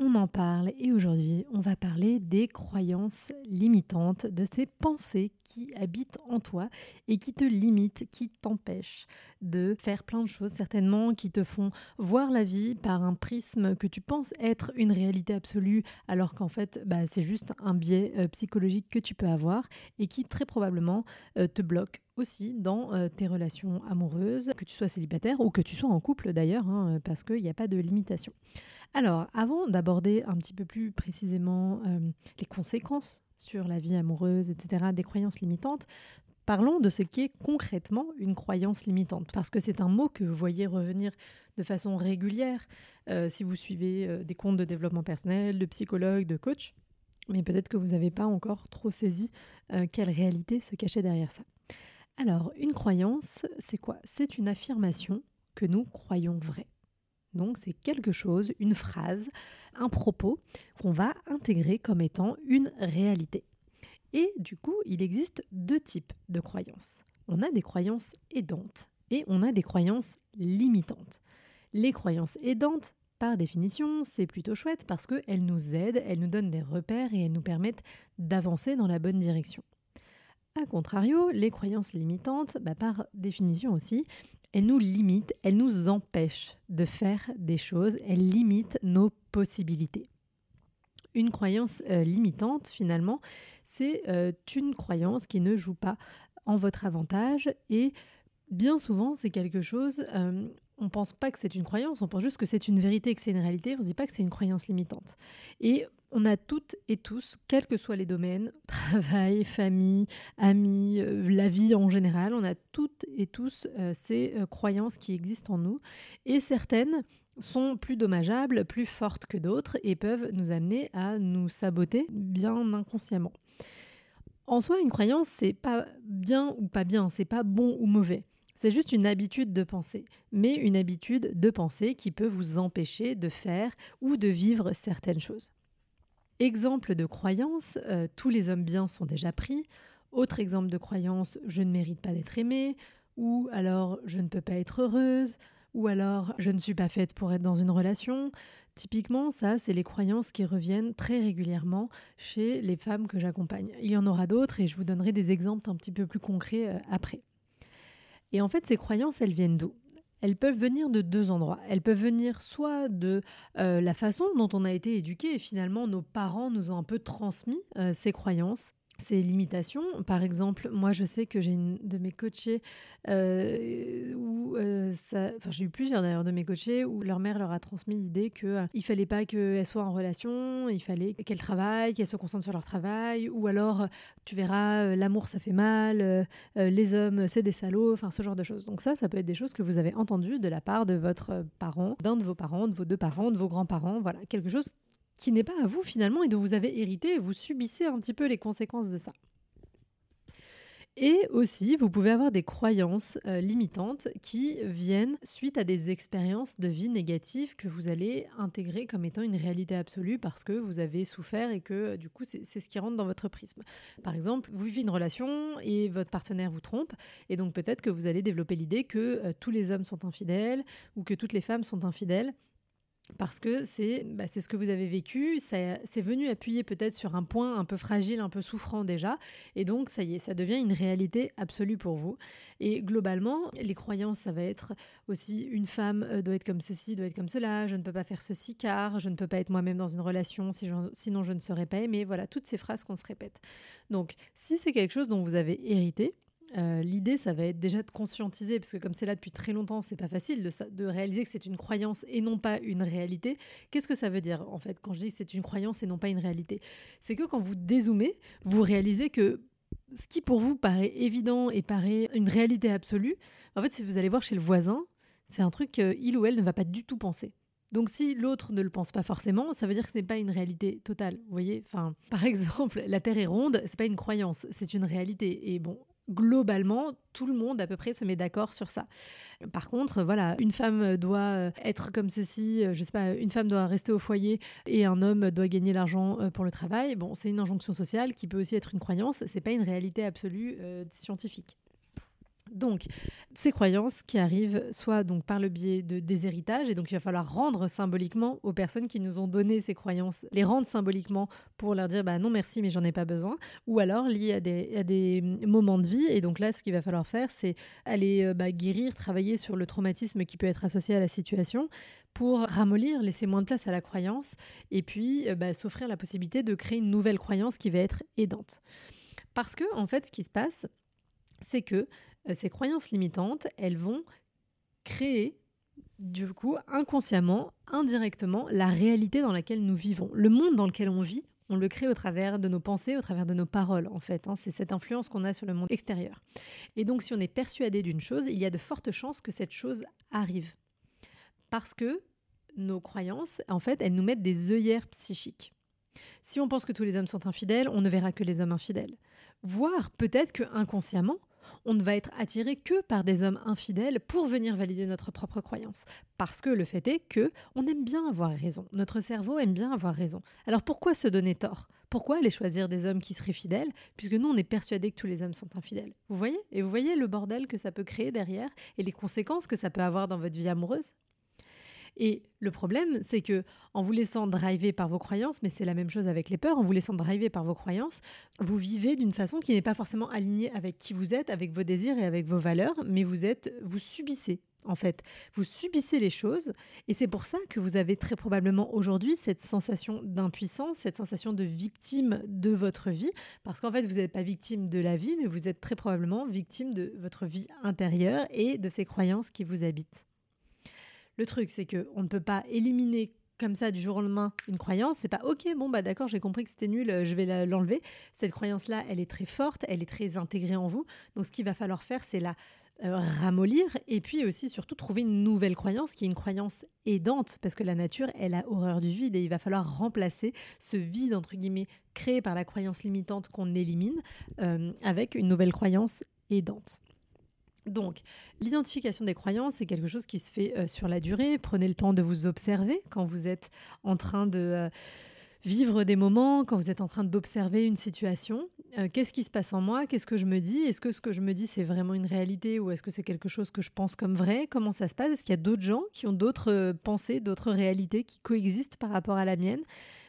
On en parle et aujourd'hui on va parler des croyances limitantes, de ces pensées qui habitent en toi et qui te limitent, qui t'empêchent de faire plein de choses certainement, qui te font voir la vie par un prisme que tu penses être une réalité absolue alors qu'en fait bah, c'est juste un biais euh, psychologique que tu peux avoir et qui très probablement euh, te bloque aussi dans euh, tes relations amoureuses, que tu sois célibataire ou que tu sois en couple d'ailleurs, hein, parce qu'il n'y a pas de limitation. Alors, avant d'aborder un petit peu plus précisément euh, les conséquences sur la vie amoureuse, etc., des croyances limitantes, Parlons de ce qui est concrètement une croyance limitante, parce que c'est un mot que vous voyez revenir de façon régulière euh, si vous suivez des comptes de développement personnel, de psychologues, de coachs, mais peut-être que vous n'avez pas encore trop saisi quelle réalité se cachait derrière ça. Alors, une croyance, c'est quoi? C'est une affirmation que nous croyons vraie. Donc, c'est quelque chose, une phrase, un propos qu'on va intégrer comme étant une réalité. Et du coup, il existe deux types de croyances. On a des croyances aidantes et on a des croyances limitantes. Les croyances aidantes, par définition, c'est plutôt chouette parce qu'elles nous aident, elles nous donnent des repères et elles nous permettent d'avancer dans la bonne direction. A contrario, les croyances limitantes, bah, par définition aussi, elles nous limitent, elles nous empêchent de faire des choses, elles limitent nos possibilités. Une croyance euh, limitante, finalement, c'est euh, une croyance qui ne joue pas en votre avantage et bien souvent, c'est quelque chose, euh, on pense pas que c'est une croyance, on pense juste que c'est une vérité, que c'est une réalité, on se dit pas que c'est une croyance limitante. On a toutes et tous, quels que soient les domaines, travail, famille, amis, euh, la vie en général, on a toutes et tous euh, ces euh, croyances qui existent en nous. Et certaines sont plus dommageables, plus fortes que d'autres et peuvent nous amener à nous saboter bien inconsciemment. En soi, une croyance, c'est pas bien ou pas bien, c'est pas bon ou mauvais. C'est juste une habitude de penser, mais une habitude de penser qui peut vous empêcher de faire ou de vivre certaines choses. Exemple de croyance, euh, tous les hommes bien sont déjà pris. Autre exemple de croyance, je ne mérite pas d'être aimée, ou alors je ne peux pas être heureuse, ou alors je ne suis pas faite pour être dans une relation. Typiquement, ça, c'est les croyances qui reviennent très régulièrement chez les femmes que j'accompagne. Il y en aura d'autres et je vous donnerai des exemples un petit peu plus concrets euh, après. Et en fait, ces croyances, elles viennent d'où? Elles peuvent venir de deux endroits. Elles peuvent venir soit de euh, la façon dont on a été éduqué et finalement nos parents nous ont un peu transmis euh, ces croyances ces limitations. Par exemple, moi, je sais que j'ai une de mes coachées euh, où euh, ça, enfin, j'ai eu plusieurs d'ailleurs de mes coachés où leur mère leur a transmis l'idée que euh, il fallait pas qu'elles soient en relation, il fallait qu'elles travaillent, qu'elles se concentrent sur leur travail, ou alors tu verras, l'amour ça fait mal, les hommes c'est des salauds, enfin ce genre de choses. Donc ça, ça peut être des choses que vous avez entendues de la part de votre parent, d'un de vos parents, de vos deux parents, de vos grands-parents, voilà, quelque chose qui n'est pas à vous finalement et dont vous avez hérité et vous subissez un petit peu les conséquences de ça. Et aussi, vous pouvez avoir des croyances euh, limitantes qui viennent suite à des expériences de vie négatives que vous allez intégrer comme étant une réalité absolue parce que vous avez souffert et que euh, du coup, c'est ce qui rentre dans votre prisme. Par exemple, vous vivez une relation et votre partenaire vous trompe et donc peut-être que vous allez développer l'idée que euh, tous les hommes sont infidèles ou que toutes les femmes sont infidèles parce que c'est bah, ce que vous avez vécu, c'est venu appuyer peut-être sur un point un peu fragile, un peu souffrant déjà, et donc ça y est, ça devient une réalité absolue pour vous. Et globalement, les croyances, ça va être aussi une femme euh, doit être comme ceci, doit être comme cela, je ne peux pas faire ceci car je ne peux pas être moi-même dans une relation, sinon je ne serai pas aimée, voilà, toutes ces phrases qu'on se répète. Donc si c'est quelque chose dont vous avez hérité, euh, l'idée, ça va être déjà de conscientiser, parce que comme c'est là depuis très longtemps, c'est pas facile de, réaliser que c'est une croyance et non pas une réalité. Qu'est-ce que ça veut dire en fait quand je dis que c'est une croyance et non pas une réalité? C'est que quand vous dézoomez, vous réalisez que ce qui pour vous paraît évident et paraît une réalité absolue, en fait, si vous allez voir chez le voisin, c'est un truc qu'il ou elle ne va pas du tout penser. Donc si l'autre ne le pense pas forcément, ça veut dire que ce n'est pas une réalité totale. Vous voyez, enfin, par exemple, la Terre est ronde, c'est pas une croyance, c'est une réalité. Et bon, globalement, tout le monde à peu près se met d'accord sur ça. Par contre, voilà, une femme doit être comme ceci, je sais pas, une femme doit rester au foyer et un homme doit gagner l'argent euh, pour le travail. Bon, c'est une injonction sociale qui peut aussi être une croyance, c'est pas une réalité absolue euh, scientifique. Donc, ces croyances qui arrivent soit donc par le biais de des héritages, et donc il va falloir rendre symboliquement aux personnes qui nous ont donné ces croyances, les rendre symboliquement pour leur dire bah non merci mais j'en ai pas besoin, ou alors liées à des, à des moments de vie. Et donc là, ce qu'il va falloir faire, c'est aller euh, bah, guérir, travailler sur le traumatisme qui peut être associé à la situation pour ramollir, laisser moins de place à la croyance, et puis euh, bah, s'offrir la possibilité de créer une nouvelle croyance qui va être aidante. Parce que en fait, ce qui se passe, c'est que ces croyances limitantes, elles vont créer du coup inconsciemment, indirectement, la réalité dans laquelle nous vivons. Le monde dans lequel on vit, on le crée au travers de nos pensées, au travers de nos paroles, en fait. Hein. c'est cette influence qu'on a sur le monde extérieur. Et donc, si on est persuadé d'une chose, il y a de fortes chances que cette chose arrive. Parce que nos croyances, en fait, elles nous mettent des œillères psychiques. Si on pense que tous les hommes sont infidèles, on ne verra que les hommes infidèles. Voire peut-être que inconsciemment, on ne va être attiré que par des hommes infidèles pour venir valider notre propre croyance. Parce que le fait est que on aime bien avoir raison. Notre cerveau aime bien avoir raison. Alors pourquoi se donner tort? Pourquoi aller choisir des hommes qui seraient fidèles Puisque nous, on est persuadé que tous les hommes sont infidèles? Vous voyez? Et vous voyez le bordel que ça peut créer derrière et les conséquences que ça peut avoir dans votre vie amoureuse? Et le problème, c'est que en vous laissant driver par vos croyances, mais c'est la même chose avec les peurs, en vous laissant driver par vos croyances, vous vivez d'une façon qui n'est pas forcément alignée avec qui vous êtes, avec vos désirs et avec vos valeurs, mais vous êtes, vous subissez en fait. Vous subissez les choses et c'est pour ça que vous avez très probablement aujourd'hui cette sensation d'impuissance, cette sensation de victime de votre vie, parce qu'en fait, vous n'êtes pas victime de la vie, mais vous êtes très probablement victime de votre vie intérieure et de ces croyances qui vous habitent. Le truc, c'est qu'on ne peut pas éliminer comme ça du jour au lendemain une croyance. C'est pas ok, bon bah d'accord, j'ai compris que c'était nul, je vais l'enlever. Cette croyance-là, elle est très forte, elle est très intégrée en vous. Donc ce qu'il va falloir faire, c'est la euh, ramollir et puis aussi surtout trouver une nouvelle croyance qui est une croyance aidante parce que la nature elle a horreur du vide et il va falloir remplacer ce vide entre guillemets créé par la croyance limitante qu'on élimine euh, avec une nouvelle croyance aidante. Donc, l'identification des croyances, c'est quelque chose qui se fait euh, sur la durée. Prenez le temps de vous observer quand vous êtes en train de euh, vivre des moments, quand vous êtes en train d'observer une situation. Euh, qu'est-ce qui se passe en moi? Qu'est-ce que je me dis? Est-ce que ce que je me dis, c'est vraiment une réalité ou est-ce que c'est quelque chose que je pense comme vrai? Comment ça se passe? Est-ce qu'il y a d'autres gens qui ont d'autres pensées, d'autres réalités qui coexistent par rapport à la mienne?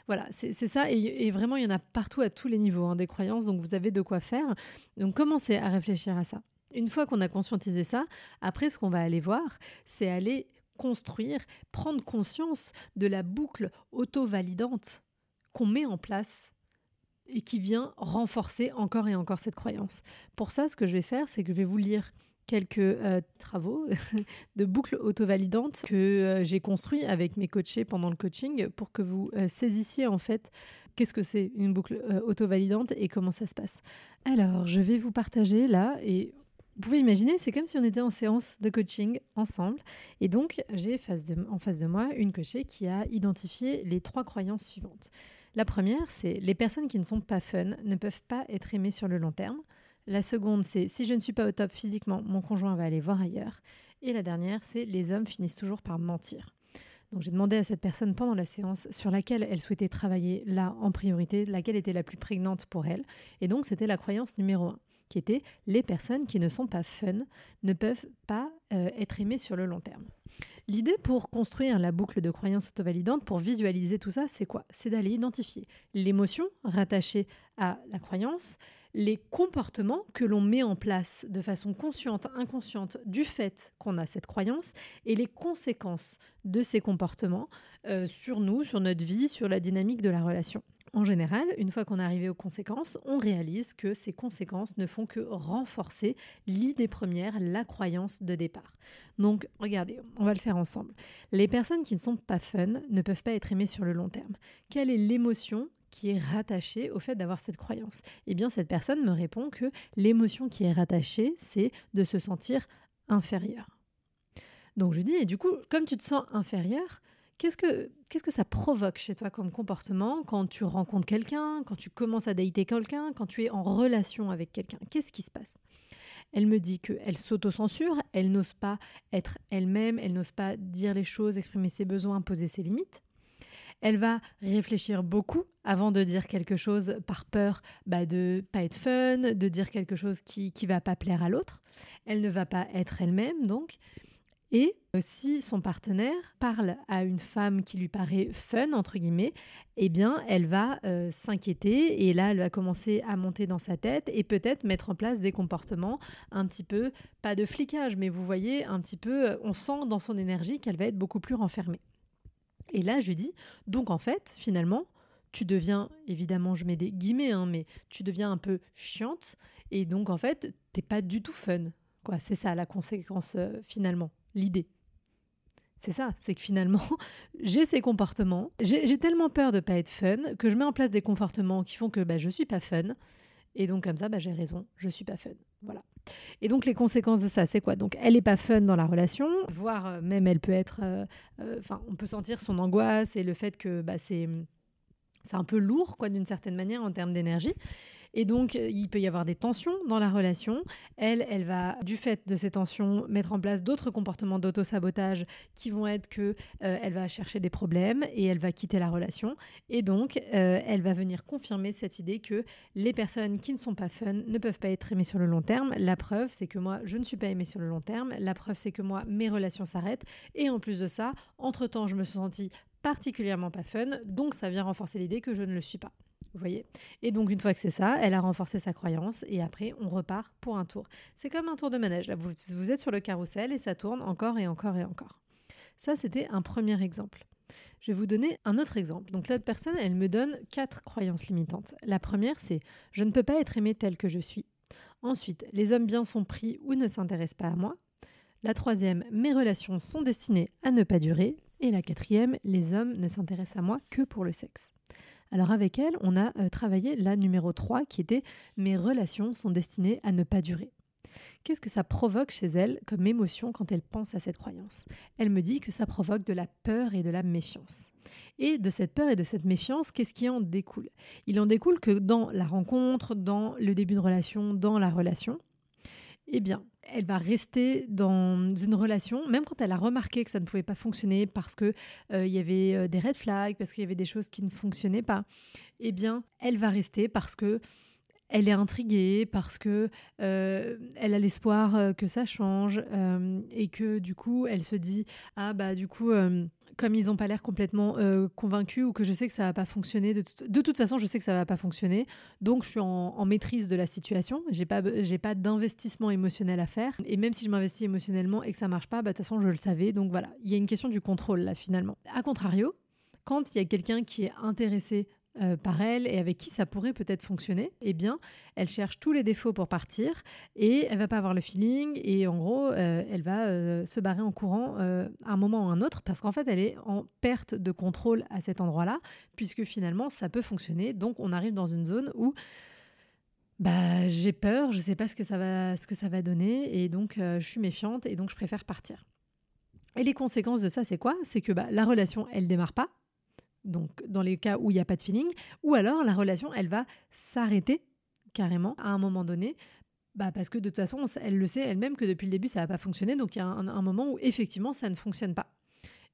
Voilà, c'est ça. Et, vraiment, il y en a partout à tous les niveaux hein, des croyances. Donc, vous avez de quoi faire. Donc, commencez à réfléchir à ça. Une fois qu'on a conscientisé ça, après, ce qu'on va aller voir, c'est aller construire, prendre conscience de la boucle auto-validante qu'on met en place et qui vient renforcer encore et encore cette croyance. Pour ça, ce que je vais faire, c'est que je vais vous lire quelques euh, travaux de boucles auto-validantes que euh, j'ai construits avec mes coachés pendant le coaching pour que vous euh, saisissiez en fait qu'est-ce que c'est une boucle auto-validante et comment ça se passe. Alors, je vais vous partager là et vous pouvez imaginer, c'est comme si on était en séance de coaching ensemble. Et donc, j'ai en face de moi une coachée qui a identifié les trois croyances suivantes. La première, c'est les personnes qui ne sont pas fun ne peuvent pas être aimées sur le long terme. La seconde, c'est si je ne suis pas au top physiquement, mon conjoint va aller voir ailleurs. Et la dernière, c'est les hommes finissent toujours par mentir. Donc j'ai demandé à cette personne pendant la séance sur laquelle elle souhaitait travailler là en priorité, laquelle était la plus prégnante pour elle. Et donc c'était la croyance numéro un qui était les personnes qui ne sont pas fun ne peuvent pas euh, être aimées sur le long terme. L'idée pour construire la boucle de croyance auto-validante, pour visualiser tout ça, c'est quoi? C'est d'aller identifier l'émotion rattachée à la croyance, les comportements que l'on met en place de façon consciente, inconsciente, du fait qu'on a cette croyance, et les conséquences de ces comportements euh, sur nous, sur notre vie, sur la dynamique de la relation. En général, une fois qu'on est arrivé aux conséquences, on réalise que ces conséquences ne font que renforcer l'idée première, la croyance de départ. Donc, regardez, on va le faire ensemble. Les personnes qui ne sont pas fun ne peuvent pas être aimées sur le long terme. Quelle est l'émotion qui est rattachée au fait d'avoir cette croyance? Eh bien, cette personne me répond que l'émotion qui est rattachée, c'est de se sentir inférieur. Donc je dis, et du coup, comme tu te sens inférieur, qu'est-ce que, qu'est-ce que ça provoque chez toi comme comportement quand tu rencontres quelqu'un, quand tu commences à dater quelqu'un, quand tu es en relation avec quelqu'un? Qu'est-ce qui se passe? Elle me dit qu'elle s'auto-censure, elle n'ose pas être elle-même, elle n'ose pas dire les choses, exprimer ses besoins, poser ses limites. Elle va réfléchir beaucoup avant de dire quelque chose par peur bah, de pas être fun, de dire quelque chose qui ne va pas plaire à l'autre. Elle ne va pas être elle-même donc. Et si son partenaire parle à une femme qui lui paraît fun, entre guillemets, eh bien, elle va euh, s'inquiéter et là, elle va commencer à monter dans sa tête et peut-être mettre en place des comportements un petit peu, pas de flicage, mais vous voyez, un petit peu, on sent dans son énergie qu'elle va être beaucoup plus renfermée. Et là, je dis, donc en fait, finalement, tu deviens, évidemment, je mets des guillemets, hein, mais tu deviens un peu chiante, et donc en fait, t'es pas du tout fun. Quoi, c'est ça la conséquence euh, finalement, l'idée. C'est ça, c'est que finalement, j'ai ces comportements, j'ai tellement peur de pas être fun que je mets en place des comportements qui font que bah, je suis pas fun, et donc comme ça, bah, j'ai raison, je suis pas fun. Voilà. Et donc les conséquences de ça, c'est quoi? Donc elle est pas fun dans la relation, voire euh, même elle peut être, euh, euh, enfin on peut sentir son angoisse et le fait que bah, c'est c'est un peu lourd quoi d'une certaine manière en termes d'énergie. Et donc, euh, il peut y avoir des tensions dans la relation. Elle, elle va, du fait de ces tensions, mettre en place d'autres comportements d'auto-sabotage qui vont être que euh, elle va chercher des problèmes et elle va quitter la relation. Et donc, euh, elle va venir confirmer cette idée que les personnes qui ne sont pas fun ne peuvent pas être aimées sur le long terme. La preuve, c'est que moi, je ne suis pas aimée sur le long terme. La preuve, c'est que moi, mes relations s'arrêtent. Et en plus de ça, entre-temps, je me suis sentie particulièrement pas fun, donc ça vient renforcer l'idée que je ne le suis pas. Vous voyez? Et donc, une fois que c'est ça, elle a renforcé sa croyance et après, on repart pour un tour. C'est comme un tour de manège. vous, êtes sur le carrousel et ça tourne encore et encore et encore. Ça, c'était un premier exemple. Je vais vous donner un autre exemple. Donc, l'autre personne, elle me donne quatre croyances limitantes. La première, c'est je ne peux pas être aimée telle que je suis. Ensuite, les hommes bien sont pris ou ne s'intéressent pas à moi. La troisième, mes relations sont destinées à ne pas durer. Et la quatrième, les hommes ne s'intéressent à moi que pour le sexe. Alors avec elle, on a euh, travaillé la numéro 3 qui était Mes relations sont destinées à ne pas durer. Qu'est-ce que ça provoque chez elle comme émotion quand elle pense à cette croyance? Elle me dit que ça provoque de la peur et de la méfiance. Et de cette peur et de cette méfiance, qu'est-ce qui en découle? Il en découle que dans la rencontre, dans le début de relation, dans la relation, eh bien, elle va rester dans une relation, même quand elle a remarqué que ça ne pouvait pas fonctionner parce qu'il euh, y avait euh, des red flags, parce qu'il y avait des choses qui ne fonctionnaient pas, eh bien, elle va rester parce que elle est intriguée parce que euh, elle a l'espoir que ça change et que du coup elle se dit ah bah du coup comme ils n'ont pas l'air complètement euh, convaincus ou que je sais que ça va pas fonctionner, de, de, toute façon, je sais que ça va pas fonctionner. Donc, je suis en, maîtrise de la situation. J'ai pas, pas d'investissement émotionnel à faire. Et même si je m'investis émotionnellement et que ça marche pas, bah, de toute façon, je le savais. Donc voilà, il y a une question du contrôle là finalement. A contrario, quand il y a quelqu'un qui est intéressé euh, par elle et avec qui ça pourrait peut-être fonctionner, eh bien, elle cherche tous les défauts pour partir et elle va pas avoir le feeling et en gros, euh, elle va euh, se barrer en courant à un moment ou un autre parce qu'en fait, elle est en perte de contrôle à cet endroit-là puisque finalement, ça peut fonctionner. Donc, on arrive dans une zone où bah, j'ai peur, je sais pas ce que ça va, ce que ça va donner et donc je suis méfiante et donc je préfère partir. Et les conséquences de ça, c'est quoi? C'est que bah, la relation, elle démarre pas donc dans les cas où il n'y a pas de feeling, ou alors la relation, elle va s'arrêter carrément à un moment donné, bah parce que de toute façon, elle le sait elle-même que depuis le début, ça va pas fonctionner, donc il y a un moment où effectivement, ça ne fonctionne pas.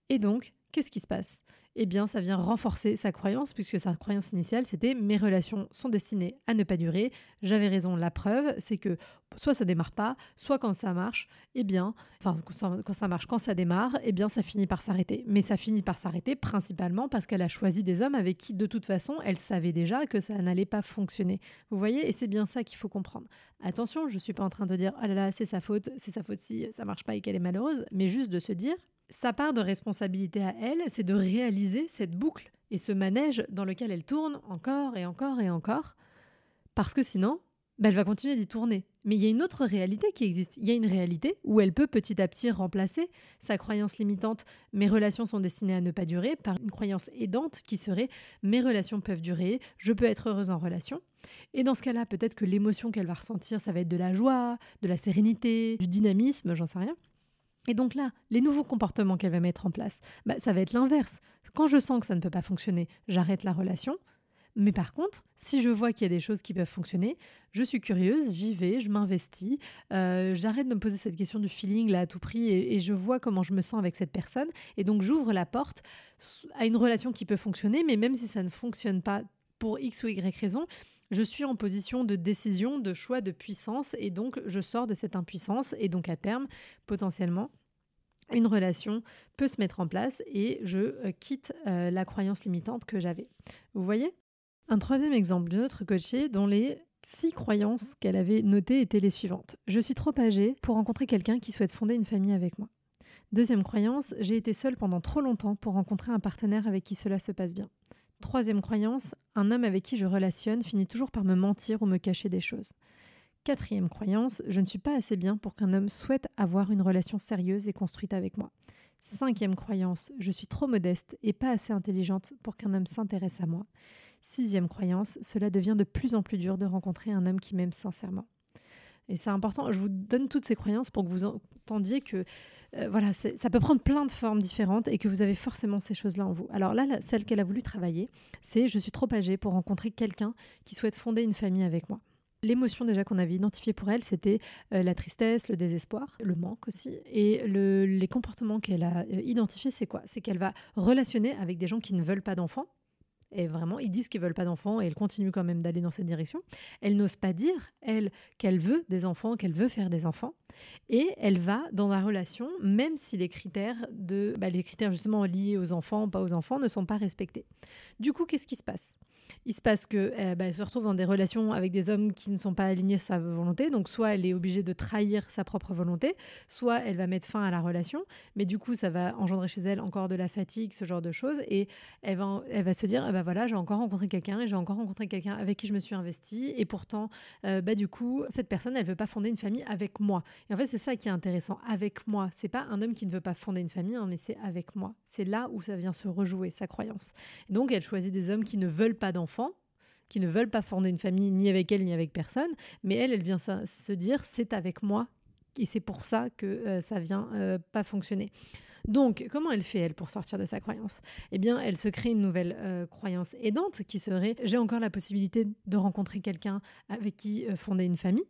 Et donc, qu'est-ce qui se passe? Eh bien, ça vient renforcer sa croyance, puisque sa croyance initiale, c'était mes relations sont destinées à ne pas durer. J'avais raison. La preuve, c'est que soit ça démarre pas, soit quand ça marche, eh bien, enfin, quand ça marche, quand ça démarre, eh bien, ça finit par s'arrêter. Mais ça finit par s'arrêter principalement parce qu'elle a choisi des hommes avec qui, de toute façon, elle savait déjà que ça n'allait pas fonctionner. Vous voyez? Et c'est bien ça qu'il faut comprendre. Attention, je ne suis pas en train de dire, ah là là, c'est sa faute, c'est sa faute si ça marche pas et qu'elle est malheureuse, mais juste de se dire, sa part de responsabilité à elle, c'est de réaliser cette boucle et ce manège dans lequel elle tourne encore et encore et encore, parce que sinon, bah, elle va continuer d'y tourner. Mais il y a une autre réalité qui existe. Il y a une réalité où elle peut petit à petit remplacer sa croyance limitante mes relations sont destinées à ne pas durer par une croyance aidante qui serait mes relations peuvent durer, je peux être heureuse en relation. Et dans ce cas-là, peut-être que l'émotion qu'elle va ressentir, ça va être de la joie, de la sérénité, du dynamisme, j'en sais rien. Et donc là, les nouveaux comportements qu'elle va mettre en place, bah, ça va être l'inverse. Quand je sens que ça ne peut pas fonctionner, j'arrête la relation. Mais par contre, si je vois qu'il y a des choses qui peuvent fonctionner, je suis curieuse, j'y vais, je m'investis, euh, j'arrête de me poser cette question du feeling là à tout prix et, je vois comment je me sens avec cette personne. Et donc j'ouvre la porte à une relation qui peut fonctionner, mais même si ça ne fonctionne pas pour X ou Y raison, je suis en position de décision, de choix, de puissance, et donc je sors de cette impuissance, et donc à terme, potentiellement, une relation peut se mettre en place et je euh, quitte euh, la croyance limitante que j'avais. Vous voyez? Un troisième exemple d'une autre coachée dont les six croyances qu'elle avait notées étaient les suivantes. Je suis trop âgée pour rencontrer quelqu'un qui souhaite fonder une famille avec moi. Deuxième croyance, j'ai été seule pendant trop longtemps pour rencontrer un partenaire avec qui cela se passe bien. Troisième croyance, un homme avec qui je relationne finit toujours par me mentir ou me cacher des choses. Quatrième croyance, je ne suis pas assez bien pour qu'un homme souhaite avoir une relation sérieuse et construite avec moi. Cinquième croyance, je suis trop modeste et pas assez intelligente pour qu'un homme s'intéresse à moi. Sixième croyance, cela devient de plus en plus dur de rencontrer un homme qui m'aime sincèrement. Et c'est important, je vous donne toutes ces croyances pour que vous entendiez que euh, voilà, ça peut prendre plein de formes différentes et que vous avez forcément ces choses-là en vous. Alors là, celle qu'elle a voulu travailler, c'est je suis trop âgée pour rencontrer quelqu'un qui souhaite fonder une famille avec moi. L'émotion déjà qu'on avait identifiée pour elle, c'était euh, la tristesse, le désespoir, le manque aussi. Et les comportements qu'elle a euh, identifiés, c'est quoi? C'est qu'elle va relationner avec des gens qui ne veulent pas d'enfants, et vraiment, ils disent qu'ils veulent pas d'enfants et elle continue quand même d'aller dans cette direction. Elle n'ose pas dire, elle, qu'elle veut des enfants, qu'elle veut faire des enfants. Et elle va dans la relation, même si les critères, de, bah, les critères justement liés aux enfants, pas aux enfants, ne sont pas respectés. Du coup, qu'est-ce qui se passe? Il se passe qu'elle eh ben, se retrouve dans des relations avec des hommes qui ne sont pas alignés sa volonté. Donc, soit elle est obligée de trahir sa propre volonté, soit elle va mettre fin à la relation. Mais du coup, ça va engendrer chez elle encore de la fatigue, ce genre de choses. Et elle va, elle va se dire, eh ben voilà, j'ai encore rencontré quelqu'un j'ai encore rencontré quelqu'un avec qui je me suis investie. Et pourtant, euh, bah, du coup, cette personne, elle veut pas fonder une famille avec moi. Et en fait, c'est ça qui est intéressant. Avec moi. C'est pas un homme qui ne veut pas fonder une famille, hein, mais c'est avec moi. C'est là où ça vient se rejouer, sa croyance. donc, elle choisit des hommes qui ne veulent pas d'enfants, qui ne veulent pas fonder une famille ni avec elle ni avec personne, mais elle, elle vient se dire c'est avec moi et c'est pour ça que euh, ça vient euh, pas fonctionner. Donc, comment elle fait, elle, pour sortir de sa croyance? Eh bien, elle se crée une nouvelle euh, croyance aidante qui serait j'ai encore la possibilité de rencontrer quelqu'un avec qui fonder une famille.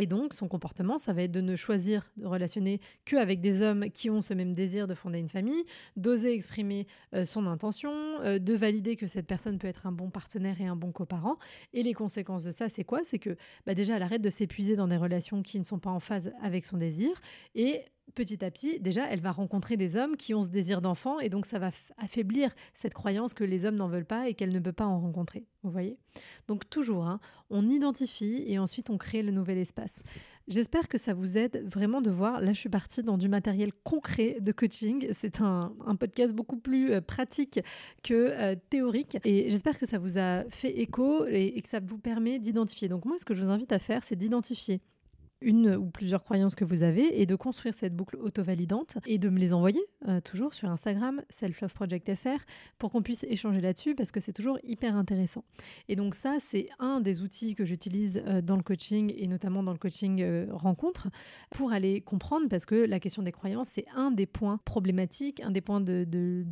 Et donc, son comportement, ça va être de ne choisir de relationner qu'avec des hommes qui ont ce même désir de fonder une famille, d'oser exprimer euh, son intention, euh, de valider que cette personne peut être un bon partenaire et un bon coparent. Et les conséquences de ça, c'est quoi? C'est que bah déjà, elle arrête de s'épuiser dans des relations qui ne sont pas en phase avec son désir et petit à petit, déjà, elle va rencontrer des hommes qui ont ce désir d'enfant et donc ça va affaiblir cette croyance que les hommes n'en veulent pas et qu'elle ne peut pas en rencontrer. Vous voyez? Donc toujours, hein, on identifie et ensuite on crée le nouvel espace. J'espère que ça vous aide vraiment de voir. Là, je suis partie dans du matériel concret de coaching. C'est un, podcast beaucoup plus euh, pratique que euh, théorique. Et j'espère que ça vous a fait écho et que ça vous permet d'identifier. Donc moi, ce que je vous invite à faire, c'est d'identifier une ou plusieurs croyances que vous avez et de construire cette boucle auto-validante et de me les envoyer euh, toujours sur Instagram, selfloveprojectfr, pour qu'on puisse échanger là-dessus parce que c'est toujours hyper intéressant. Et donc ça, c'est un des outils que j'utilise euh, dans le coaching et notamment dans le coaching euh, rencontre pour aller comprendre parce que la question des croyances, c'est un des points problématiques, un des points de,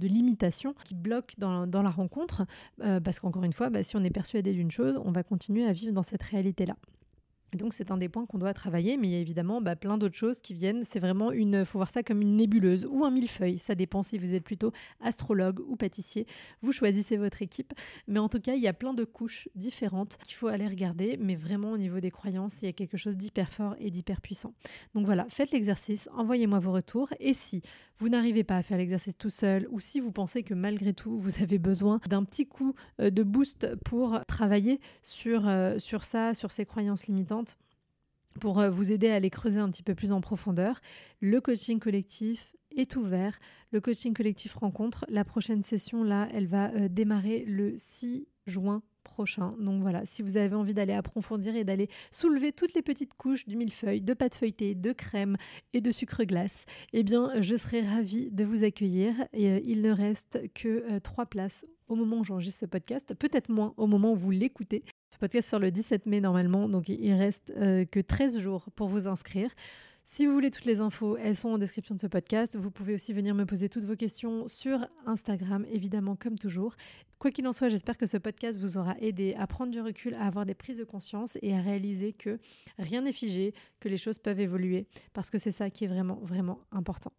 limitation qui bloque dans, la rencontre parce qu'encore une fois, bah, si on est persuadé d'une chose, on va continuer à vivre dans cette réalité-là donc c'est un des points qu'on doit travailler, mais il y a évidemment bah, plein d'autres choses qui viennent. C'est vraiment une, faut voir ça comme une nébuleuse ou un millefeuille. Ça dépend si vous êtes plutôt astrologue ou pâtissier. Vous choisissez votre équipe, mais en tout cas il y a plein de couches différentes qu'il faut aller regarder. Mais vraiment au niveau des croyances, il y a quelque chose d'hyper fort et d'hyper puissant. Donc voilà, faites l'exercice, envoyez-moi vos retours. Et si vous n'arrivez pas à faire l'exercice tout seul, ou si vous pensez que malgré tout vous avez besoin d'un petit coup euh, de boost pour travailler sur euh, sur ça, sur ces croyances limitantes pour euh, vous aider à les creuser un petit peu plus en profondeur. Le coaching collectif est ouvert. Le coaching collectif rencontre. La prochaine session, là, elle va euh, démarrer le 6 juin prochain. Donc voilà, si vous avez envie d'aller approfondir et d'aller soulever toutes les petites couches du millefeuille, de pâte feuilletée, de crème et de sucre glace, eh bien, je serai ravie de vous accueillir. Et, euh, il ne reste que trois places au moment où j'enregistre ce podcast, peut-être moins au moment où vous l'écoutez. Ce podcast sort le 17 mai normalement, donc il reste euh, que 13 jours pour vous inscrire. Si vous voulez toutes les infos, elles sont en description de ce podcast. Vous pouvez aussi venir me poser toutes vos questions sur Instagram, évidemment, comme toujours. Quoi qu'il en soit, j'espère que ce podcast vous aura aidé à prendre du recul, à avoir des prises de conscience et à réaliser que rien n'est figé, que les choses peuvent évoluer, parce que c'est ça qui est vraiment, vraiment important.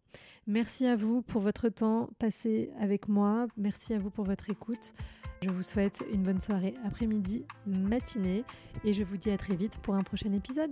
Merci à vous pour votre temps passé avec moi. Merci à vous pour votre écoute. Je vous souhaite une bonne soirée après-midi, matinée, et je vous dis à très vite pour un prochain épisode.